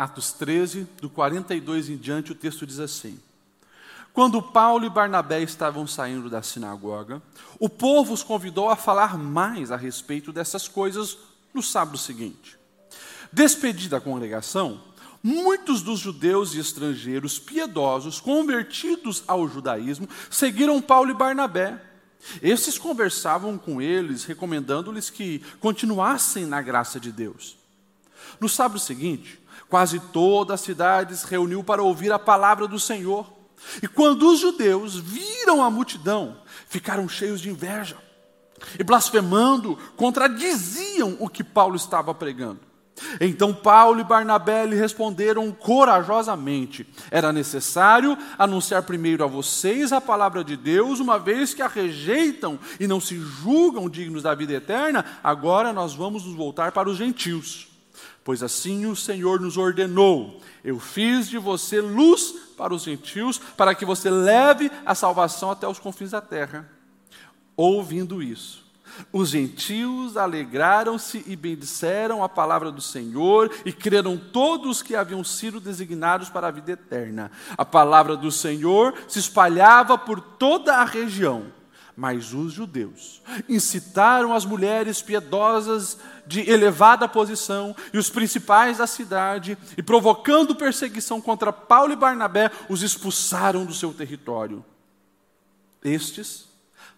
Atos 13, do 42 em diante, o texto diz assim: Quando Paulo e Barnabé estavam saindo da sinagoga, o povo os convidou a falar mais a respeito dessas coisas no sábado seguinte. Despedida a congregação, muitos dos judeus e estrangeiros piedosos, convertidos ao judaísmo, seguiram Paulo e Barnabé. Esses conversavam com eles, recomendando-lhes que continuassem na graça de Deus. No sábado seguinte, quase toda a cidade se reuniu para ouvir a palavra do Senhor. E quando os judeus viram a multidão, ficaram cheios de inveja e blasfemando, contradiziam o que Paulo estava pregando. Então Paulo e Barnabé lhe responderam corajosamente: era necessário anunciar primeiro a vocês a palavra de Deus, uma vez que a rejeitam e não se julgam dignos da vida eterna, agora nós vamos nos voltar para os gentios. Pois assim o Senhor nos ordenou: eu fiz de você luz para os gentios, para que você leve a salvação até os confins da terra. Ouvindo isso, os gentios alegraram-se e bendisseram a palavra do Senhor e creram todos que haviam sido designados para a vida eterna. A palavra do Senhor se espalhava por toda a região. Mas os judeus incitaram as mulheres piedosas de elevada posição e os principais da cidade, e provocando perseguição contra Paulo e Barnabé, os expulsaram do seu território. Estes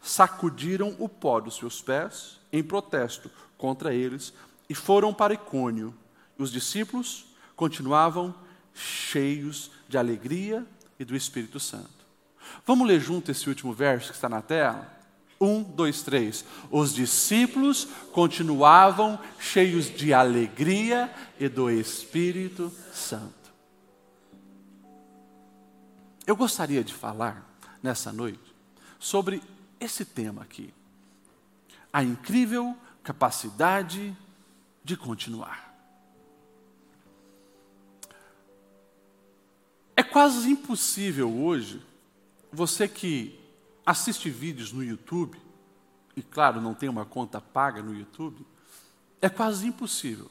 sacudiram o pó dos seus pés em protesto contra eles e foram para Icônio. Os discípulos continuavam cheios de alegria e do Espírito Santo. Vamos ler junto esse último verso que está na tela? Um, dois, três. Os discípulos continuavam cheios de alegria e do Espírito Santo. Eu gostaria de falar nessa noite sobre esse tema aqui. A incrível capacidade de continuar. É quase impossível hoje, você que assiste vídeos no YouTube, e claro, não tem uma conta paga no YouTube, é quase impossível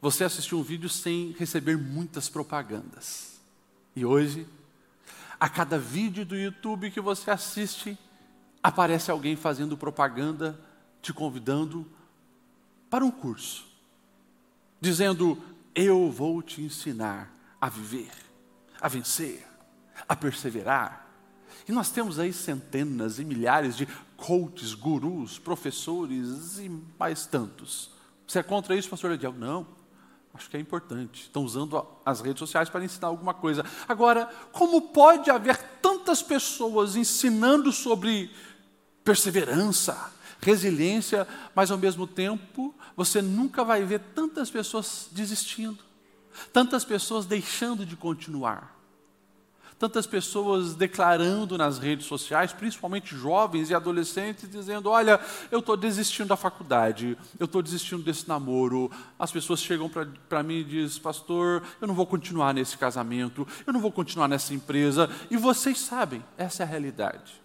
você assistir um vídeo sem receber muitas propagandas. E hoje, a cada vídeo do YouTube que você assiste, aparece alguém fazendo propaganda, te convidando para um curso, dizendo: Eu vou te ensinar a viver, a vencer, a perseverar. E nós temos aí centenas e milhares de coaches, gurus, professores e mais tantos. Você é contra isso, pastor Ediel? Não. Acho que é importante. Estão usando as redes sociais para ensinar alguma coisa. Agora, como pode haver tantas pessoas ensinando sobre perseverança, resiliência, mas ao mesmo tempo você nunca vai ver tantas pessoas desistindo, tantas pessoas deixando de continuar, tantas pessoas declarando nas redes sociais, principalmente jovens e adolescentes, dizendo: Olha, eu estou desistindo da faculdade, eu estou desistindo desse namoro. As pessoas chegam para mim e dizem: Pastor, eu não vou continuar nesse casamento, eu não vou continuar nessa empresa. E vocês sabem, essa é a realidade.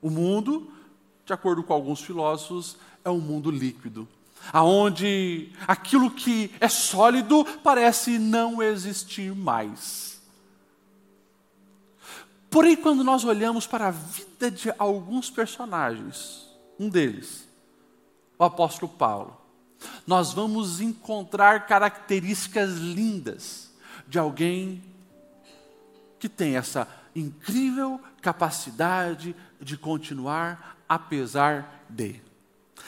O mundo, de acordo com alguns filósofos, é um mundo líquido, aonde aquilo que é sólido parece não existir mais. Porém, quando nós olhamos para a vida de alguns personagens, um deles, o apóstolo Paulo, nós vamos encontrar características lindas de alguém que tem essa incrível capacidade de continuar apesar de.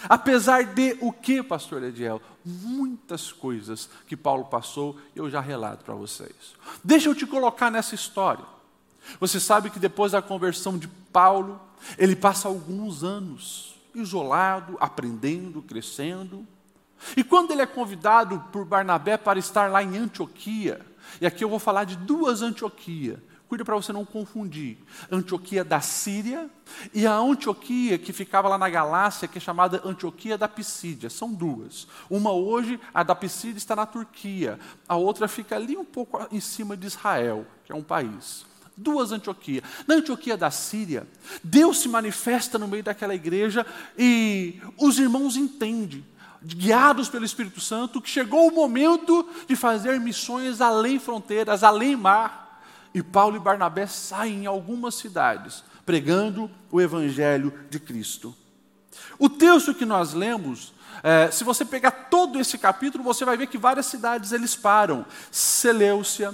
Apesar de o que, pastor Ediel? Muitas coisas que Paulo passou, eu já relato para vocês. Deixa eu te colocar nessa história. Você sabe que depois da conversão de Paulo, ele passa alguns anos isolado, aprendendo, crescendo. E quando ele é convidado por Barnabé para estar lá em Antioquia, e aqui eu vou falar de duas Antioquia, Cuida para você não confundir. Antioquia da Síria e a Antioquia que ficava lá na Galácia, que é chamada Antioquia da Pisídia. São duas. Uma hoje, a da Pisídia, está na Turquia. A outra fica ali um pouco em cima de Israel, que é um país. Duas Antioquias. Na Antioquia da Síria, Deus se manifesta no meio daquela igreja e os irmãos entendem guiados pelo Espírito Santo, que chegou o momento de fazer missões além fronteiras, além mar. E Paulo e Barnabé saem em algumas cidades, pregando o Evangelho de Cristo. O texto que nós lemos, é, se você pegar todo esse capítulo, você vai ver que várias cidades eles param. Seleucia,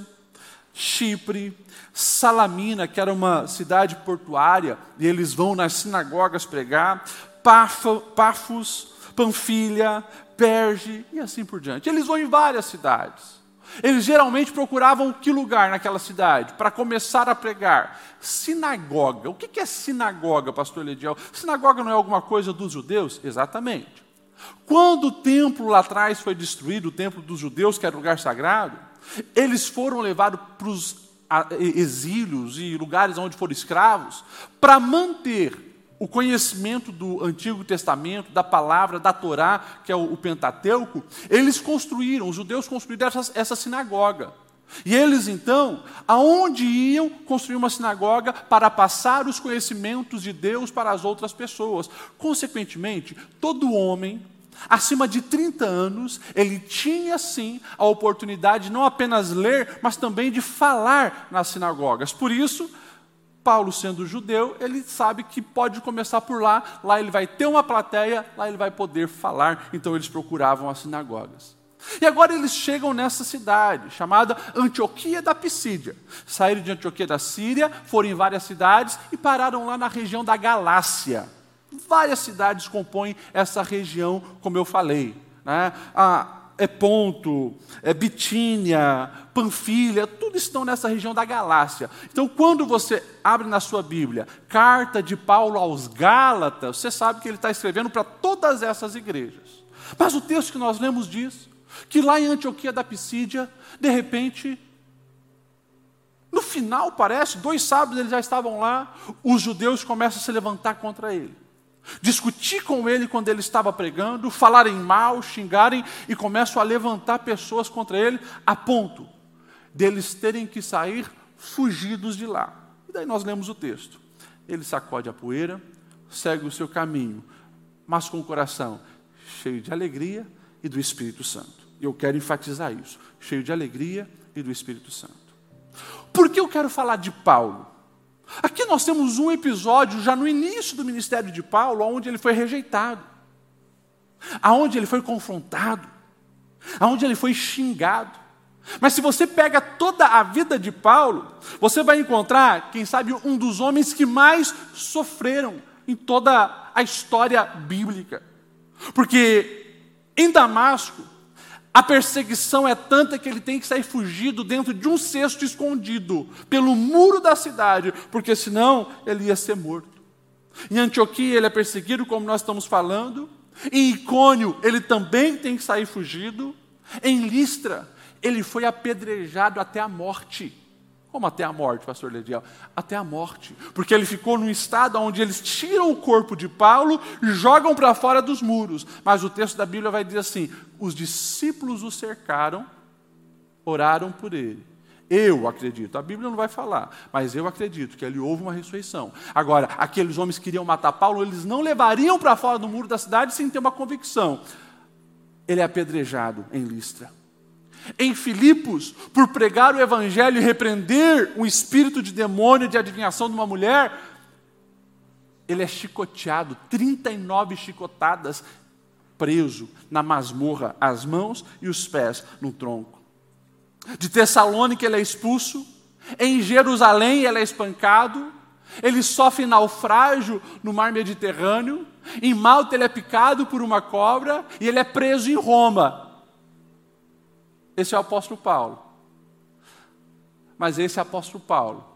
Chipre, Salamina, que era uma cidade portuária, e eles vão nas sinagogas pregar, Pafos, Panfilha, Perge e assim por diante. Eles vão em várias cidades. Eles geralmente procuravam que lugar naquela cidade para começar a pregar? Sinagoga. O que é sinagoga, pastor Lediel? Sinagoga não é alguma coisa dos judeus? Exatamente. Quando o templo lá atrás foi destruído, o templo dos judeus, que era lugar sagrado, eles foram levados para os exílios e lugares onde foram escravos para manter o conhecimento do Antigo Testamento, da palavra, da Torá, que é o, Pentateuco, eles construíram, os judeus construíram essa, essa sinagoga. E eles então, aonde iam construir uma sinagoga para passar os conhecimentos de Deus para as outras pessoas? Consequentemente, todo homem acima de 30 anos, ele tinha sim a oportunidade não apenas ler, mas também de falar nas sinagogas. Por isso, Paulo, sendo judeu, ele sabe que pode começar por lá, lá ele vai ter uma plateia, lá ele vai poder falar. Então eles procuravam as sinagogas. E agora eles chegam nessa cidade, chamada Antioquia da Pisídia. Saíram de Antioquia da Síria, foram em várias cidades e pararam lá na região da Galácia. Várias cidades compõem essa região, como eu falei. Né? A, é Ponto, é Bitínia, Panfilha, tudo estão nessa região da Galácia. Então, quando você abre na sua Bíblia, carta de Paulo aos Gálatas, você sabe que ele está escrevendo para todas essas igrejas. Mas o texto que nós lemos diz que lá em Antioquia da Pisídia, de repente, no final parece, dois sábados eles já estavam lá, os judeus começam a se levantar contra ele discutir com ele quando ele estava pregando, falarem mal, xingarem e começam a levantar pessoas contra ele, a ponto deles terem que sair fugidos de lá. E daí nós lemos o texto. Ele sacode a poeira, segue o seu caminho, mas com o coração cheio de alegria e do Espírito Santo. Eu quero enfatizar isso: cheio de alegria e do Espírito Santo. Por que eu quero falar de Paulo? Aqui nós temos um episódio já no início do ministério de Paulo, onde ele foi rejeitado, aonde ele foi confrontado, aonde ele foi xingado. Mas se você pega toda a vida de Paulo, você vai encontrar, quem sabe, um dos homens que mais sofreram em toda a história bíblica. Porque em Damasco, a perseguição é tanta que ele tem que sair fugido dentro de um cesto escondido, pelo muro da cidade, porque senão ele ia ser morto. Em Antioquia ele é perseguido, como nós estamos falando. Em Icônio ele também tem que sair fugido. Em Listra ele foi apedrejado até a morte. Como até a morte, pastor Lediel? Até a morte. Porque ele ficou num estado onde eles tiram o corpo de Paulo e jogam para fora dos muros. Mas o texto da Bíblia vai dizer assim: os discípulos o cercaram, oraram por ele. Eu acredito, a Bíblia não vai falar, mas eu acredito que ali houve uma ressurreição. Agora, aqueles homens que queriam matar Paulo, eles não levariam para fora do muro da cidade sem ter uma convicção. Ele é apedrejado em Listra em Filipos, por pregar o evangelho e repreender um espírito de demônio de adivinhação de uma mulher, ele é chicoteado, 39 chicotadas, preso na masmorra, as mãos e os pés no tronco. De Tessalônica ele é expulso, em Jerusalém ele é espancado, ele sofre naufrágio no mar Mediterrâneo, em Malta ele é picado por uma cobra e ele é preso em Roma. Esse é o apóstolo Paulo. Mas esse é apóstolo Paulo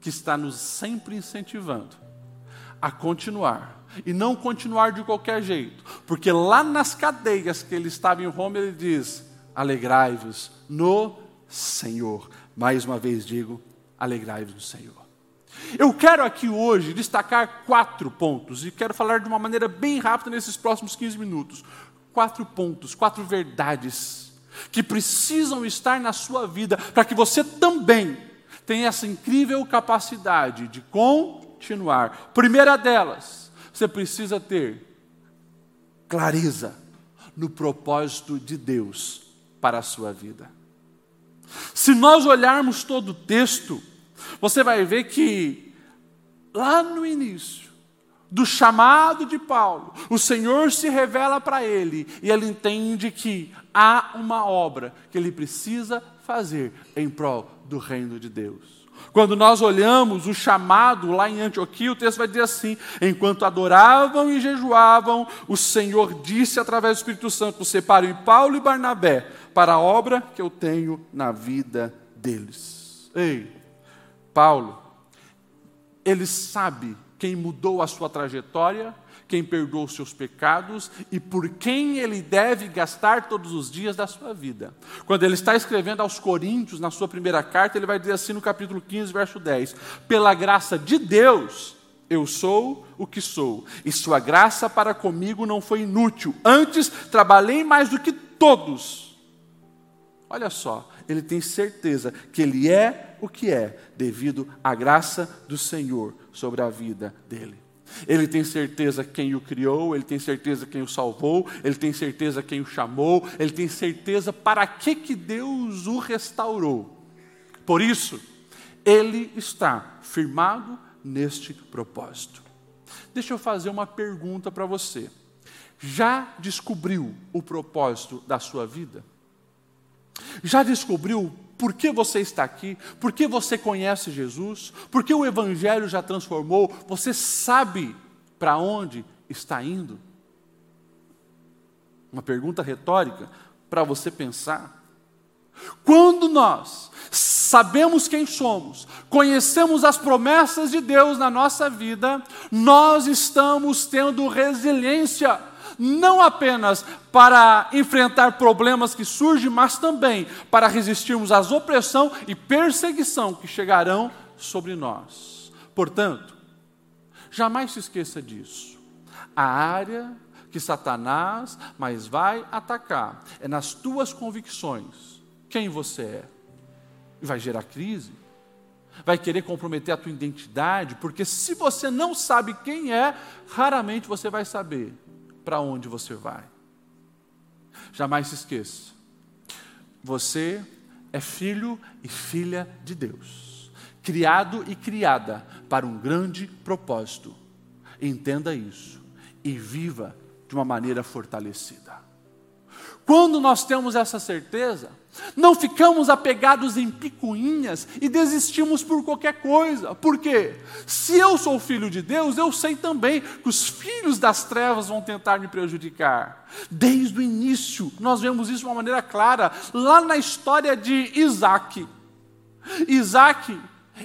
que está nos sempre incentivando a continuar. E não continuar de qualquer jeito. Porque lá nas cadeias que ele estava em Roma, ele diz: alegrai-vos no Senhor. Mais uma vez digo: alegrai-vos no Senhor. Eu quero aqui hoje destacar quatro pontos e quero falar de uma maneira bem rápida nesses próximos 15 minutos. Quatro pontos, quatro verdades que precisam estar na sua vida para que você também tenha essa incrível capacidade de continuar. Primeira delas, você precisa ter clareza no propósito de Deus para a sua vida. Se nós olharmos todo o texto, você vai ver que lá no início do chamado de Paulo, o Senhor se revela para ele e ele entende que há uma obra que ele precisa fazer em prol do reino de Deus. Quando nós olhamos o chamado lá em Antioquia, o texto vai dizer assim: enquanto adoravam e jejuavam, o Senhor disse através do Espírito Santo: separem Paulo e Barnabé para a obra que eu tenho na vida deles. Ei, Paulo, ele sabe quem mudou a sua trajetória, quem perdoou seus pecados e por quem ele deve gastar todos os dias da sua vida. Quando ele está escrevendo aos Coríntios, na sua primeira carta, ele vai dizer assim no capítulo 15, verso 10: Pela graça de Deus, eu sou o que sou, e sua graça para comigo não foi inútil. Antes, trabalhei mais do que todos. Olha só, ele tem certeza que ele é o que é, devido à graça do Senhor sobre a vida dele. Ele tem certeza quem o criou, ele tem certeza quem o salvou, ele tem certeza quem o chamou, ele tem certeza para que, que Deus o restaurou. Por isso, ele está firmado neste propósito. Deixa eu fazer uma pergunta para você. Já descobriu o propósito da sua vida? Já descobriu por que você está aqui? Por que você conhece Jesus? Por que o Evangelho já transformou? Você sabe para onde está indo? Uma pergunta retórica para você pensar. Quando nós sabemos quem somos, conhecemos as promessas de Deus na nossa vida, nós estamos tendo resiliência não apenas para enfrentar problemas que surgem, mas também para resistirmos às opressão e perseguição que chegarão sobre nós. Portanto, jamais se esqueça disso. A área que Satanás mais vai atacar é nas tuas convicções. Quem você é? E vai gerar crise. Vai querer comprometer a tua identidade, porque se você não sabe quem é, raramente você vai saber para onde você vai. Jamais se esqueça. Você é filho e filha de Deus, criado e criada para um grande propósito. Entenda isso e viva de uma maneira fortalecida. Quando nós temos essa certeza, não ficamos apegados em picuinhas e desistimos por qualquer coisa. Por quê? Se eu sou filho de Deus, eu sei também que os filhos das trevas vão tentar me prejudicar. Desde o início, nós vemos isso de uma maneira clara, lá na história de Isaac. Isaac,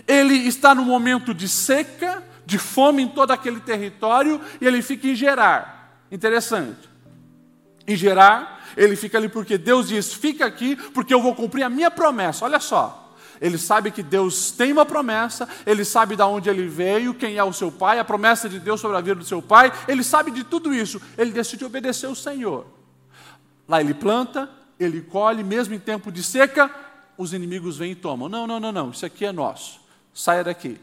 ele está no momento de seca, de fome em todo aquele território, e ele fica em Gerar. Interessante. Em Gerar, ele fica ali porque Deus diz: fica aqui, porque eu vou cumprir a minha promessa. Olha só. Ele sabe que Deus tem uma promessa, ele sabe de onde ele veio, quem é o seu pai, a promessa de Deus sobre a vida do seu pai, ele sabe de tudo isso. Ele decide obedecer o Senhor. Lá ele planta, ele colhe, mesmo em tempo de seca, os inimigos vêm e tomam. Não, não, não, não, isso aqui é nosso. Saia daqui.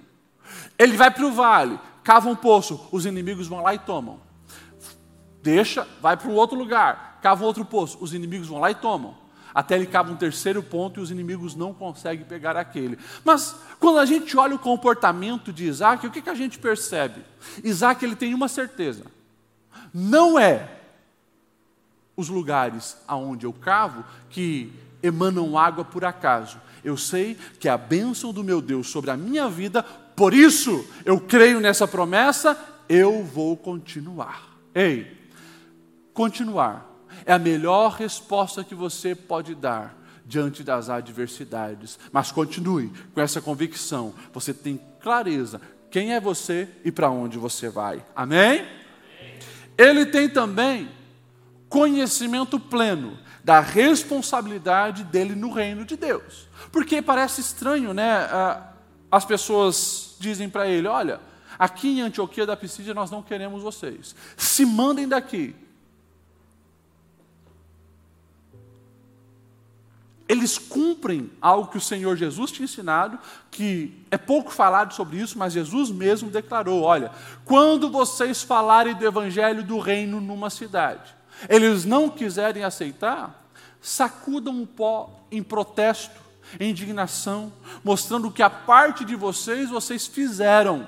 Ele vai para o vale, cava um poço, os inimigos vão lá e tomam. Deixa, vai para um outro lugar cava outro poço, os inimigos vão lá e tomam. Até ele cava um terceiro ponto e os inimigos não conseguem pegar aquele. Mas quando a gente olha o comportamento de Isaac, o que, que a gente percebe? Isaac ele tem uma certeza: não é os lugares aonde eu cavo que emanam água por acaso. Eu sei que a bênção do meu Deus sobre a minha vida, por isso eu creio nessa promessa, eu vou continuar. Ei, continuar é a melhor resposta que você pode dar diante das adversidades. Mas continue com essa convicção. Você tem clareza quem é você e para onde você vai. Amém? Ele tem também conhecimento pleno da responsabilidade dele no reino de Deus. Porque parece estranho, né? As pessoas dizem para ele: olha, aqui em Antioquia da Pisídia nós não queremos vocês. Se mandem daqui. Eles cumprem algo que o Senhor Jesus tinha ensinado, que é pouco falado sobre isso, mas Jesus mesmo declarou: olha, quando vocês falarem do evangelho do reino numa cidade, eles não quiserem aceitar, sacudam o pó em protesto, em indignação, mostrando que a parte de vocês, vocês fizeram.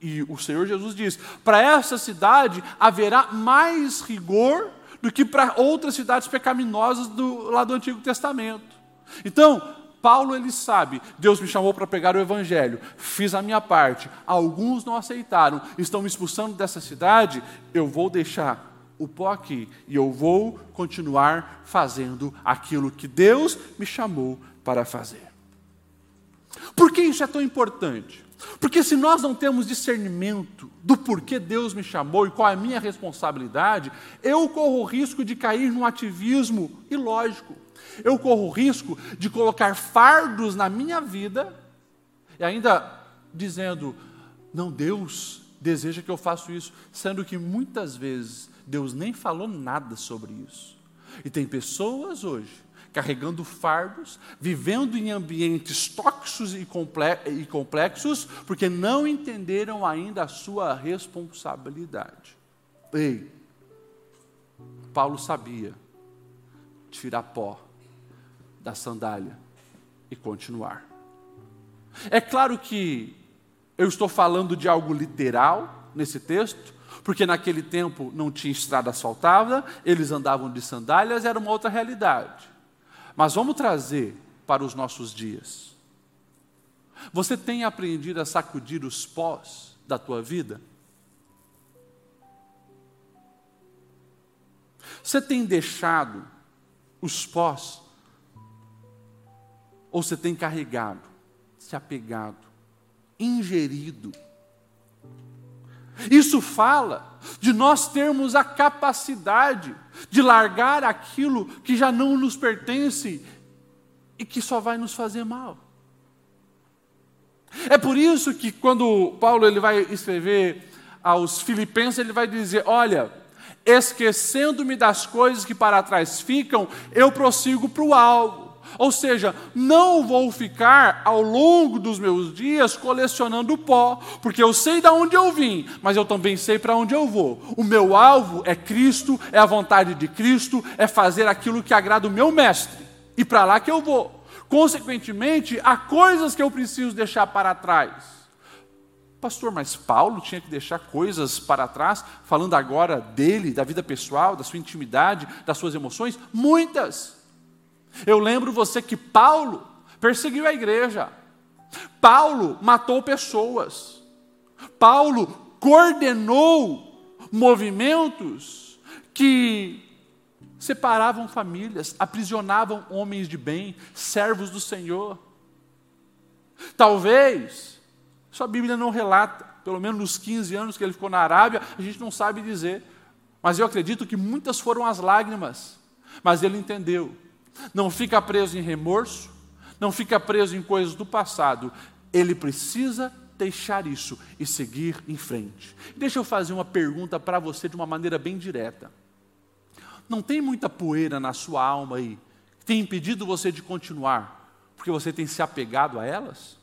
E o Senhor Jesus diz: para essa cidade haverá mais rigor do que para outras cidades pecaminosas do, lá do Antigo Testamento. Então, Paulo ele sabe, Deus me chamou para pregar o evangelho, fiz a minha parte, alguns não aceitaram, estão me expulsando dessa cidade, eu vou deixar o pó aqui e eu vou continuar fazendo aquilo que Deus me chamou para fazer. Por que isso é tão importante? Porque se nós não temos discernimento do porquê Deus me chamou e qual é a minha responsabilidade, eu corro o risco de cair num ativismo ilógico eu corro o risco de colocar fardos na minha vida e ainda dizendo: não, Deus deseja que eu faça isso, sendo que muitas vezes Deus nem falou nada sobre isso. E tem pessoas hoje carregando fardos, vivendo em ambientes tóxicos e complexos, porque não entenderam ainda a sua responsabilidade. Ei, Paulo sabia tirar pó da sandália e continuar. É claro que eu estou falando de algo literal nesse texto, porque naquele tempo não tinha estrada asfaltada, eles andavam de sandálias, era uma outra realidade. Mas vamos trazer para os nossos dias. Você tem aprendido a sacudir os pós da tua vida? Você tem deixado os pós ou você tem carregado, se apegado, ingerido? Isso fala de nós termos a capacidade de largar aquilo que já não nos pertence e que só vai nos fazer mal. É por isso que quando Paulo ele vai escrever aos filipenses, ele vai dizer: "Olha, esquecendo-me das coisas que para trás ficam, eu prossigo para o alvo ou seja, não vou ficar ao longo dos meus dias colecionando pó, porque eu sei de onde eu vim, mas eu também sei para onde eu vou. O meu alvo é Cristo, é a vontade de Cristo, é fazer aquilo que agrada o meu mestre, e para lá que eu vou. Consequentemente, há coisas que eu preciso deixar para trás. Pastor, mas Paulo tinha que deixar coisas para trás, falando agora dele, da vida pessoal, da sua intimidade, das suas emoções? Muitas. Eu lembro você que Paulo perseguiu a igreja. Paulo matou pessoas. Paulo coordenou movimentos que separavam famílias, aprisionavam homens de bem, servos do Senhor. Talvez, sua Bíblia não relata, pelo menos nos 15 anos que ele ficou na Arábia, a gente não sabe dizer. Mas eu acredito que muitas foram as lágrimas. Mas ele entendeu não fica preso em remorso, não fica preso em coisas do passado. Ele precisa deixar isso e seguir em frente. Deixa eu fazer uma pergunta para você de uma maneira bem direta. Não tem muita poeira na sua alma aí que tem impedido você de continuar, porque você tem se apegado a elas?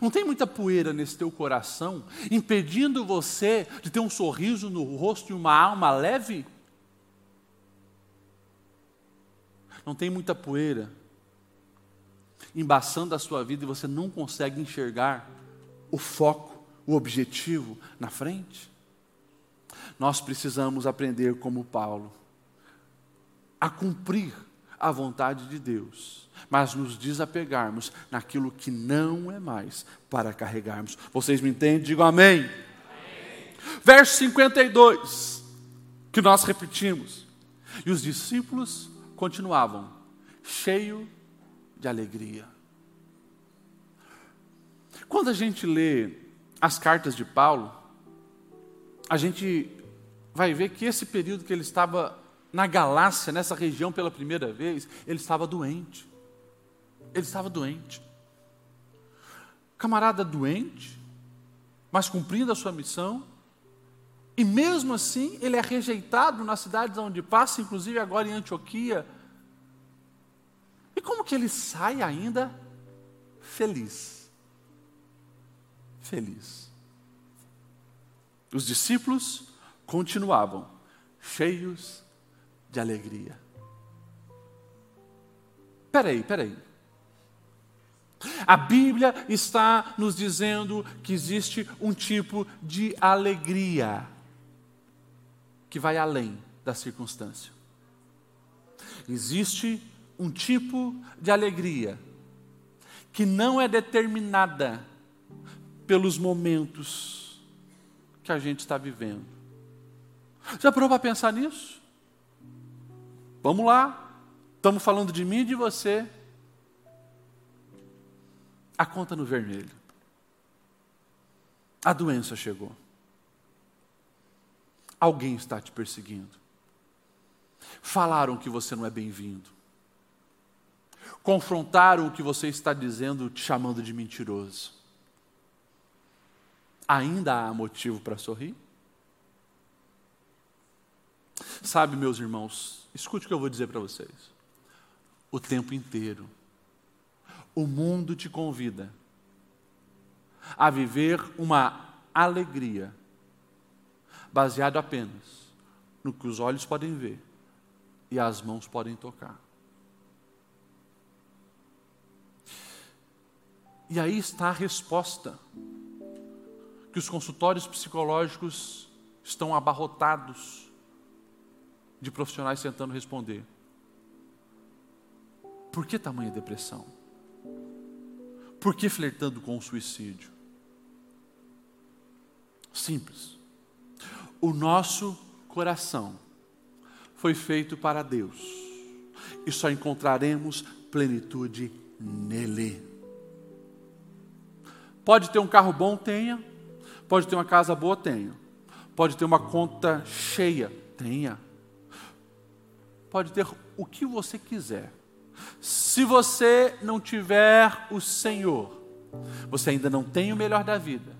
Não tem muita poeira nesse teu coração impedindo você de ter um sorriso no rosto e uma alma leve? Não tem muita poeira embaçando a sua vida e você não consegue enxergar o foco, o objetivo na frente? Nós precisamos aprender como Paulo a cumprir a vontade de Deus, mas nos desapegarmos naquilo que não é mais para carregarmos. Vocês me entendem? Digam amém. amém. Verso 52, que nós repetimos. E os discípulos continuavam cheio de alegria. Quando a gente lê as cartas de Paulo, a gente vai ver que esse período que ele estava na Galácia, nessa região pela primeira vez, ele estava doente. Ele estava doente. Camarada doente, mas cumprindo a sua missão, e mesmo assim, ele é rejeitado nas cidades onde passa, inclusive agora em Antioquia. E como que ele sai ainda feliz? Feliz. Os discípulos continuavam cheios de alegria. Peraí, peraí. A Bíblia está nos dizendo que existe um tipo de alegria que vai além da circunstância. Existe um tipo de alegria que não é determinada pelos momentos que a gente está vivendo. Já parou para pensar nisso? Vamos lá. Estamos falando de mim e de você. A conta no vermelho. A doença chegou. Alguém está te perseguindo. Falaram que você não é bem-vindo. Confrontaram o que você está dizendo, te chamando de mentiroso. Ainda há motivo para sorrir? Sabe, meus irmãos, escute o que eu vou dizer para vocês. O tempo inteiro, o mundo te convida a viver uma alegria baseado apenas no que os olhos podem ver e as mãos podem tocar. E aí está a resposta que os consultórios psicológicos estão abarrotados de profissionais tentando responder. Por que tamanha depressão? Por que flertando com o suicídio? Simples. O nosso coração foi feito para Deus e só encontraremos plenitude nele. Pode ter um carro bom? Tenha. Pode ter uma casa boa? Tenha. Pode ter uma conta cheia? Tenha pode ter o que você quiser. Se você não tiver o Senhor, você ainda não tem o melhor da vida.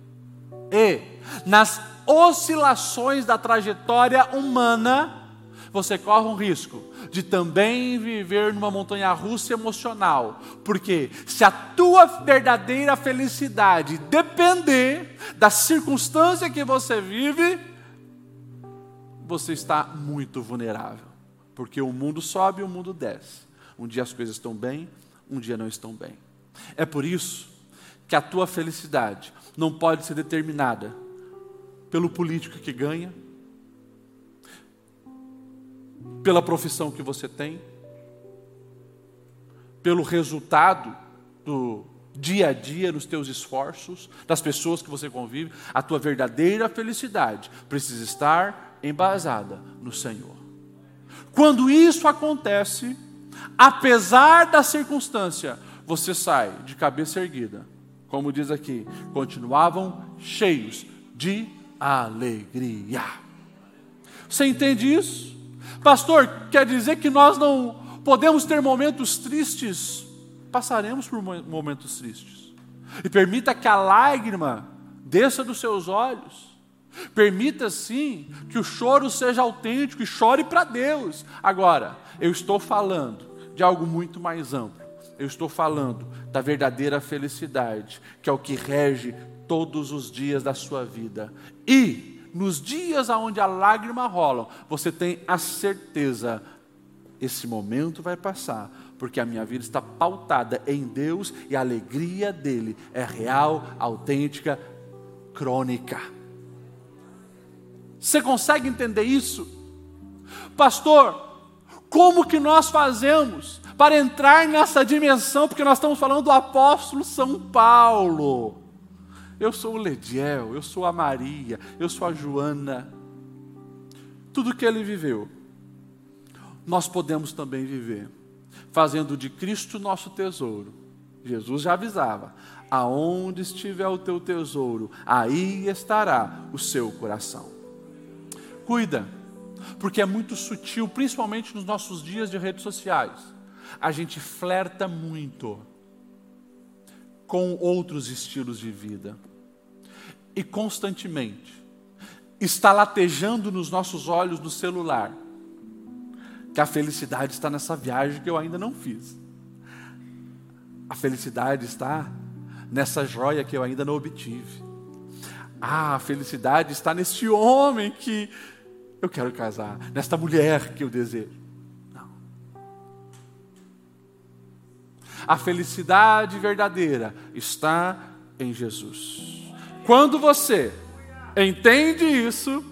E nas oscilações da trajetória humana, você corre um risco de também viver numa montanha russa emocional. Porque se a tua verdadeira felicidade depender da circunstância que você vive, você está muito vulnerável. Porque o mundo sobe e o mundo desce. Um dia as coisas estão bem, um dia não estão bem. É por isso que a tua felicidade não pode ser determinada pelo político que ganha, pela profissão que você tem, pelo resultado do dia a dia nos teus esforços, das pessoas que você convive. A tua verdadeira felicidade precisa estar embasada no Senhor. Quando isso acontece, apesar da circunstância, você sai de cabeça erguida. Como diz aqui, continuavam cheios de alegria. Você entende isso? Pastor, quer dizer que nós não podemos ter momentos tristes? Passaremos por momentos tristes. E permita que a lágrima desça dos seus olhos Permita sim que o choro seja autêntico e chore para Deus. Agora, eu estou falando de algo muito mais amplo. Eu estou falando da verdadeira felicidade, que é o que rege todos os dias da sua vida. E nos dias onde a lágrima rola, você tem a certeza esse momento vai passar, porque a minha vida está pautada em Deus e a alegria dele é real, autêntica, crônica. Você consegue entender isso? Pastor, como que nós fazemos para entrar nessa dimensão? Porque nós estamos falando do apóstolo São Paulo. Eu sou o Lediel, eu sou a Maria, eu sou a Joana. Tudo que ele viveu, nós podemos também viver, fazendo de Cristo nosso tesouro. Jesus já avisava: aonde estiver o teu tesouro, aí estará o seu coração cuida, porque é muito sutil, principalmente nos nossos dias de redes sociais. A gente flerta muito com outros estilos de vida e constantemente está latejando nos nossos olhos no celular que a felicidade está nessa viagem que eu ainda não fiz. A felicidade está nessa joia que eu ainda não obtive. Ah, a felicidade está neste homem que eu quero casar, nesta mulher que eu desejo. A felicidade verdadeira está em Jesus. Quando você entende isso,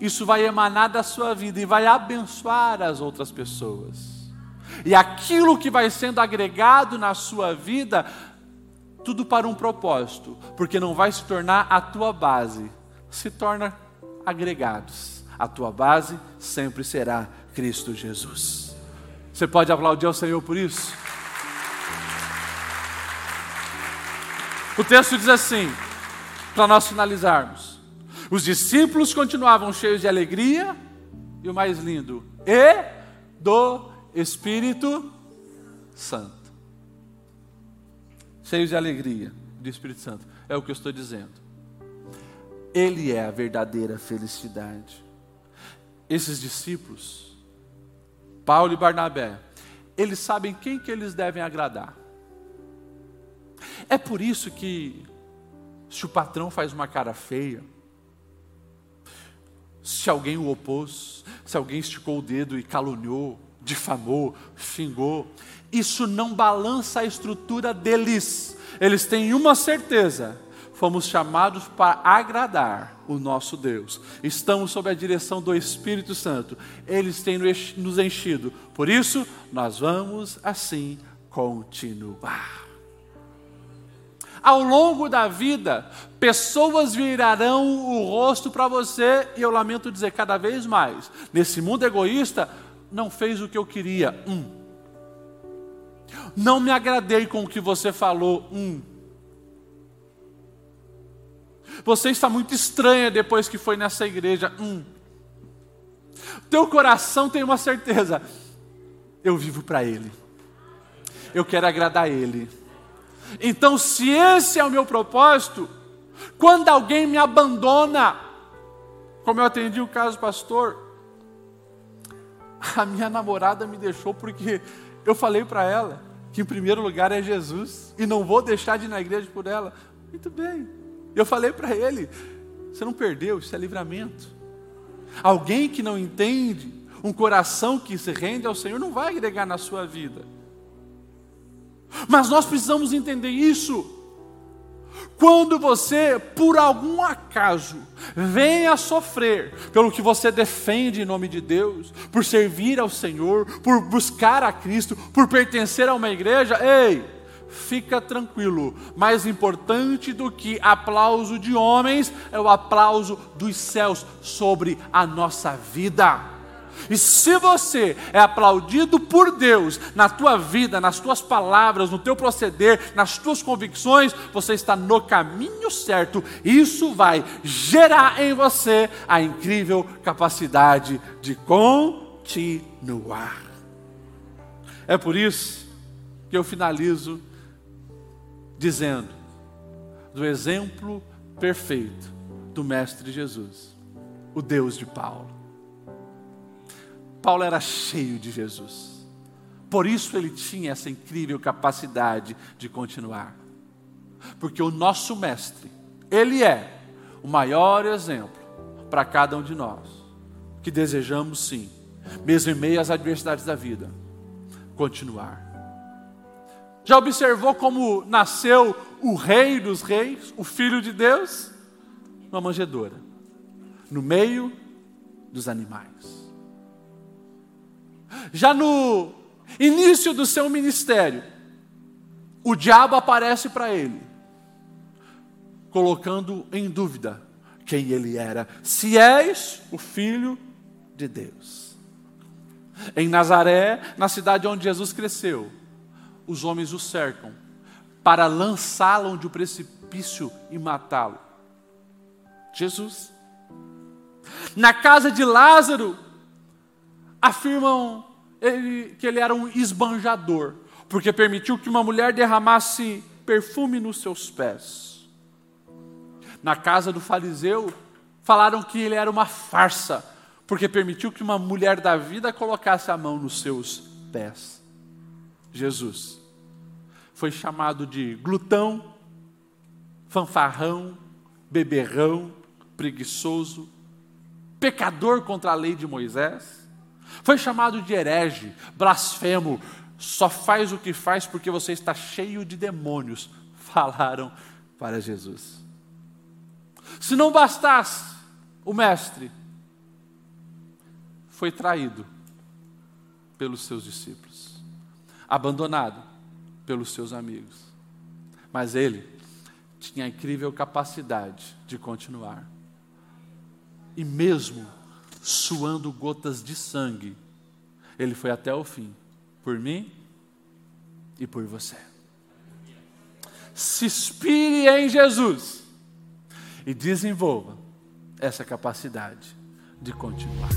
isso vai emanar da sua vida e vai abençoar as outras pessoas. E aquilo que vai sendo agregado na sua vida, tudo para um propósito, porque não vai se tornar a tua base, se torna agregados. A tua base sempre será Cristo Jesus. Você pode aplaudir ao Senhor por isso? O texto diz assim, para nós finalizarmos: os discípulos continuavam cheios de alegria, e o mais lindo, e do Espírito Santo. Cheios de alegria do Espírito Santo, é o que eu estou dizendo. Ele é a verdadeira felicidade. Esses discípulos, Paulo e Barnabé, eles sabem quem que eles devem agradar. É por isso que, se o patrão faz uma cara feia, se alguém o opôs, se alguém esticou o dedo e caluniou, difamou, xingou, isso não balança a estrutura deles. Eles têm uma certeza: fomos chamados para agradar o nosso Deus. Estamos sob a direção do Espírito Santo. Eles têm nos enchido. Por isso, nós vamos assim continuar. Ao longo da vida, pessoas virarão o rosto para você, e eu lamento dizer cada vez mais: nesse mundo egoísta, não fez o que eu queria. Um. Não me agradei com o que você falou. Um. Você está muito estranha depois que foi nessa igreja. Um. Teu coração tem uma certeza. Eu vivo para Ele. Eu quero agradar Ele. Então, se esse é o meu propósito, quando alguém me abandona, como eu atendi o caso pastor, a minha namorada me deixou porque eu falei para ela que em primeiro lugar é Jesus e não vou deixar de ir na igreja por ela. Muito bem. Eu falei para ele: você não perdeu, isso é livramento. Alguém que não entende, um coração que se rende ao Senhor, não vai agregar na sua vida. Mas nós precisamos entender isso. Quando você, por algum acaso, venha sofrer pelo que você defende em nome de Deus, por servir ao Senhor, por buscar a Cristo, por pertencer a uma igreja, ei, fica tranquilo. Mais importante do que aplauso de homens é o aplauso dos céus sobre a nossa vida. E se você é aplaudido por Deus na tua vida, nas tuas palavras, no teu proceder, nas tuas convicções, você está no caminho certo. Isso vai gerar em você a incrível capacidade de continuar. É por isso que eu finalizo dizendo do exemplo perfeito do Mestre Jesus, o Deus de Paulo. Paulo era cheio de Jesus. Por isso ele tinha essa incrível capacidade de continuar. Porque o nosso mestre, ele é o maior exemplo para cada um de nós, que desejamos sim, mesmo em meio às adversidades da vida, continuar. Já observou como nasceu o Rei dos Reis, o Filho de Deus? Numa manjedoura, no meio dos animais. Já no início do seu ministério, o diabo aparece para ele, colocando em dúvida quem ele era, se és o filho de Deus. Em Nazaré, na cidade onde Jesus cresceu, os homens o cercam para lançá-lo de um precipício e matá-lo. Jesus. Na casa de Lázaro, afirmam ele, que ele era um esbanjador, porque permitiu que uma mulher derramasse perfume nos seus pés. Na casa do fariseu, falaram que ele era uma farsa, porque permitiu que uma mulher da vida colocasse a mão nos seus pés. Jesus foi chamado de glutão, fanfarrão, beberrão, preguiçoso, pecador contra a lei de Moisés. Foi chamado de herege, blasfemo, só faz o que faz porque você está cheio de demônios, falaram para Jesus. Se não bastasse, o mestre foi traído pelos seus discípulos, abandonado pelos seus amigos. Mas ele tinha a incrível capacidade de continuar. E mesmo suando gotas de sangue, ele foi até o fim, por mim e por você. Se inspire em Jesus e desenvolva essa capacidade de continuar.